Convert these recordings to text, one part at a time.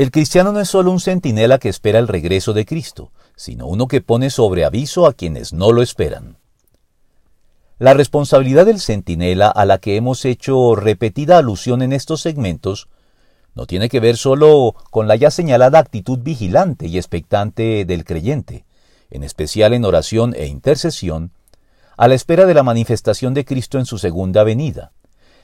El cristiano no es solo un centinela que espera el regreso de Cristo, sino uno que pone sobre aviso a quienes no lo esperan. La responsabilidad del centinela a la que hemos hecho repetida alusión en estos segmentos no tiene que ver solo con la ya señalada actitud vigilante y expectante del creyente, en especial en oración e intercesión, a la espera de la manifestación de Cristo en su segunda venida,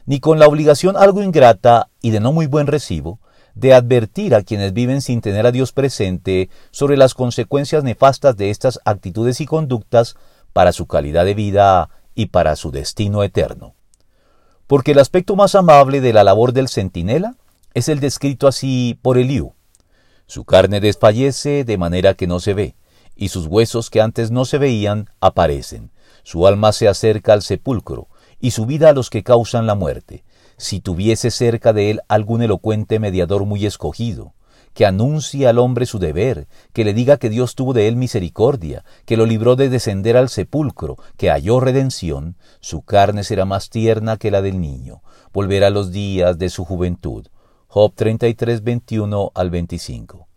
ni con la obligación algo ingrata y de no muy buen recibo de advertir a quienes viven sin tener a Dios presente sobre las consecuencias nefastas de estas actitudes y conductas para su calidad de vida y para su destino eterno. Porque el aspecto más amable de la labor del centinela es el descrito así por Eliú. Su carne desfallece de manera que no se ve, y sus huesos que antes no se veían aparecen. Su alma se acerca al sepulcro, y su vida a los que causan la muerte. Si tuviese cerca de él algún elocuente mediador muy escogido, que anuncie al hombre su deber, que le diga que Dios tuvo de él misericordia, que lo libró de descender al sepulcro, que halló redención, su carne será más tierna que la del niño, volverá los días de su juventud. Job 33, 21 al 25.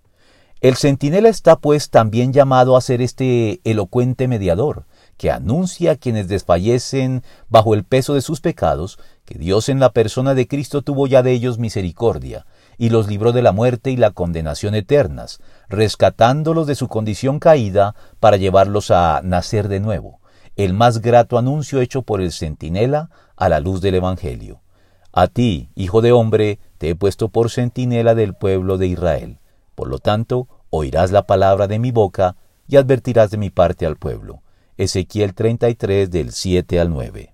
El centinela está pues también llamado a ser este elocuente mediador, que anuncia a quienes desfallecen bajo el peso de sus pecados, que Dios en la persona de Cristo tuvo ya de ellos misericordia, y los libró de la muerte y la condenación eternas, rescatándolos de su condición caída para llevarlos a nacer de nuevo, el más grato anuncio hecho por el centinela a la luz del Evangelio. A ti, hijo de hombre, te he puesto por centinela del pueblo de Israel. Por lo tanto, oirás la palabra de mi boca y advertirás de mi parte al pueblo. Ezequiel 33 del 7 al 9.